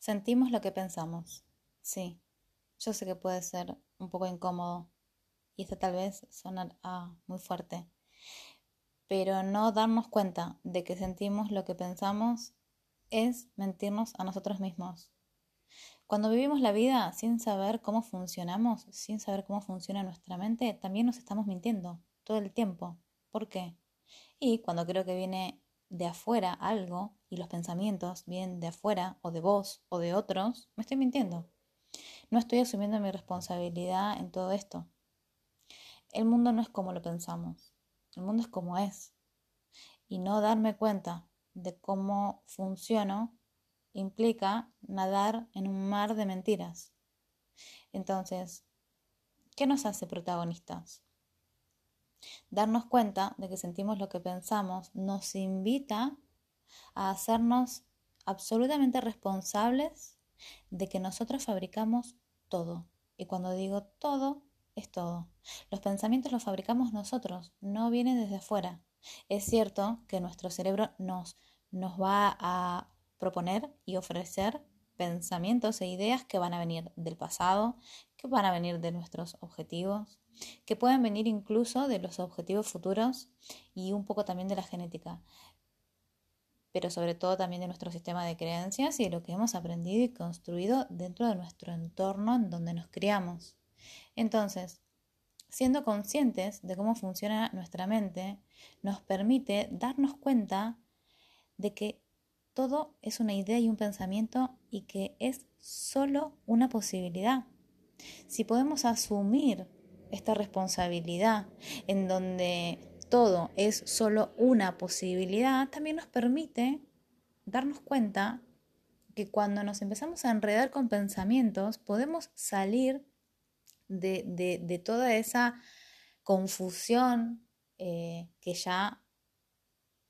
Sentimos lo que pensamos. Sí, yo sé que puede ser un poco incómodo y esto tal vez suena ah, muy fuerte, pero no darnos cuenta de que sentimos lo que pensamos es mentirnos a nosotros mismos. Cuando vivimos la vida sin saber cómo funcionamos, sin saber cómo funciona nuestra mente, también nos estamos mintiendo todo el tiempo. ¿Por qué? Y cuando creo que viene de afuera algo y los pensamientos vienen de afuera o de vos o de otros, me estoy mintiendo. No estoy asumiendo mi responsabilidad en todo esto. El mundo no es como lo pensamos, el mundo es como es. Y no darme cuenta de cómo funciono implica nadar en un mar de mentiras. Entonces, ¿qué nos hace protagonistas? Darnos cuenta de que sentimos lo que pensamos nos invita a hacernos absolutamente responsables de que nosotros fabricamos todo. Y cuando digo todo, es todo. Los pensamientos los fabricamos nosotros, no vienen desde afuera. Es cierto que nuestro cerebro nos, nos va a proponer y ofrecer pensamientos e ideas que van a venir del pasado, que van a venir de nuestros objetivos, que pueden venir incluso de los objetivos futuros y un poco también de la genética, pero sobre todo también de nuestro sistema de creencias y de lo que hemos aprendido y construido dentro de nuestro entorno en donde nos criamos. Entonces, siendo conscientes de cómo funciona nuestra mente, nos permite darnos cuenta de que todo es una idea y un pensamiento y que es solo una posibilidad. Si podemos asumir esta responsabilidad en donde todo es solo una posibilidad, también nos permite darnos cuenta que cuando nos empezamos a enredar con pensamientos, podemos salir de, toda esa confusión eh, que ya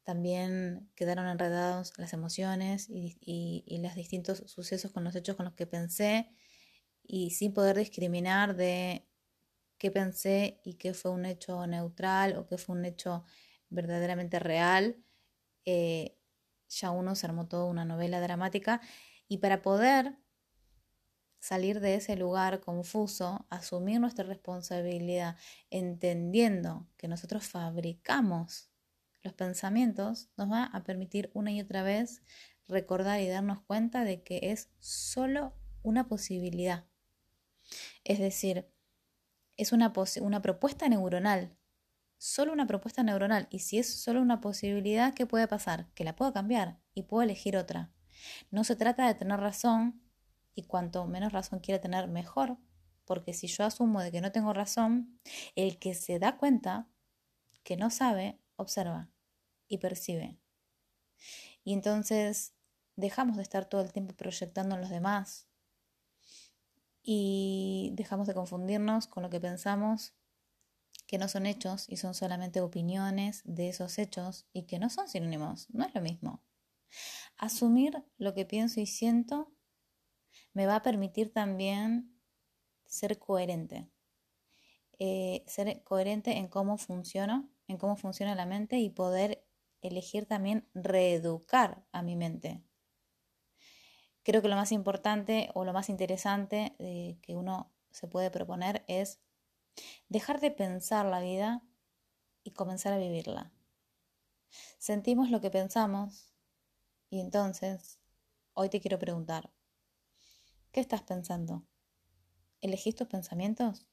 también quedaron enredados las emociones y, y, los distintos sucesos con los hechos con los que pensé y sin poder discriminar de qué pensé y qué fue un hecho neutral o qué fue un hecho verdaderamente real. Eh, ya uno se armó toda una novela dramática y para poder salir de ese lugar confuso, asumir nuestra responsabilidad, entendiendo que nosotros fabricamos los pensamientos, nos va a permitir una y otra vez recordar y darnos cuenta de que es solo una posibilidad. Es decir, es una, una propuesta neuronal, solo una propuesta neuronal. Y si es solo una posibilidad, ¿qué puede pasar? Que la puedo cambiar y puedo elegir otra. No se trata de tener razón y cuanto menos razón quiera tener, mejor. Porque si yo asumo de que no tengo razón, el que se da cuenta que no sabe, observa y percibe. Y entonces dejamos de estar todo el tiempo proyectando en los demás y dejamos de confundirnos con lo que pensamos que no son hechos y son solamente opiniones de esos hechos y que no son sinónimos, no es lo mismo. Asumir lo que pienso y siento me va a permitir también ser coherente. Eh, ser coherente en cómo funciono, en cómo funciona la mente y poder elegir también reeducar a mi mente. Creo que lo más importante o lo más interesante eh, que uno se puede proponer es dejar de pensar la vida y comenzar a vivirla. Sentimos lo que pensamos y entonces hoy te quiero preguntar, ¿qué estás pensando? ¿Elegís tus pensamientos?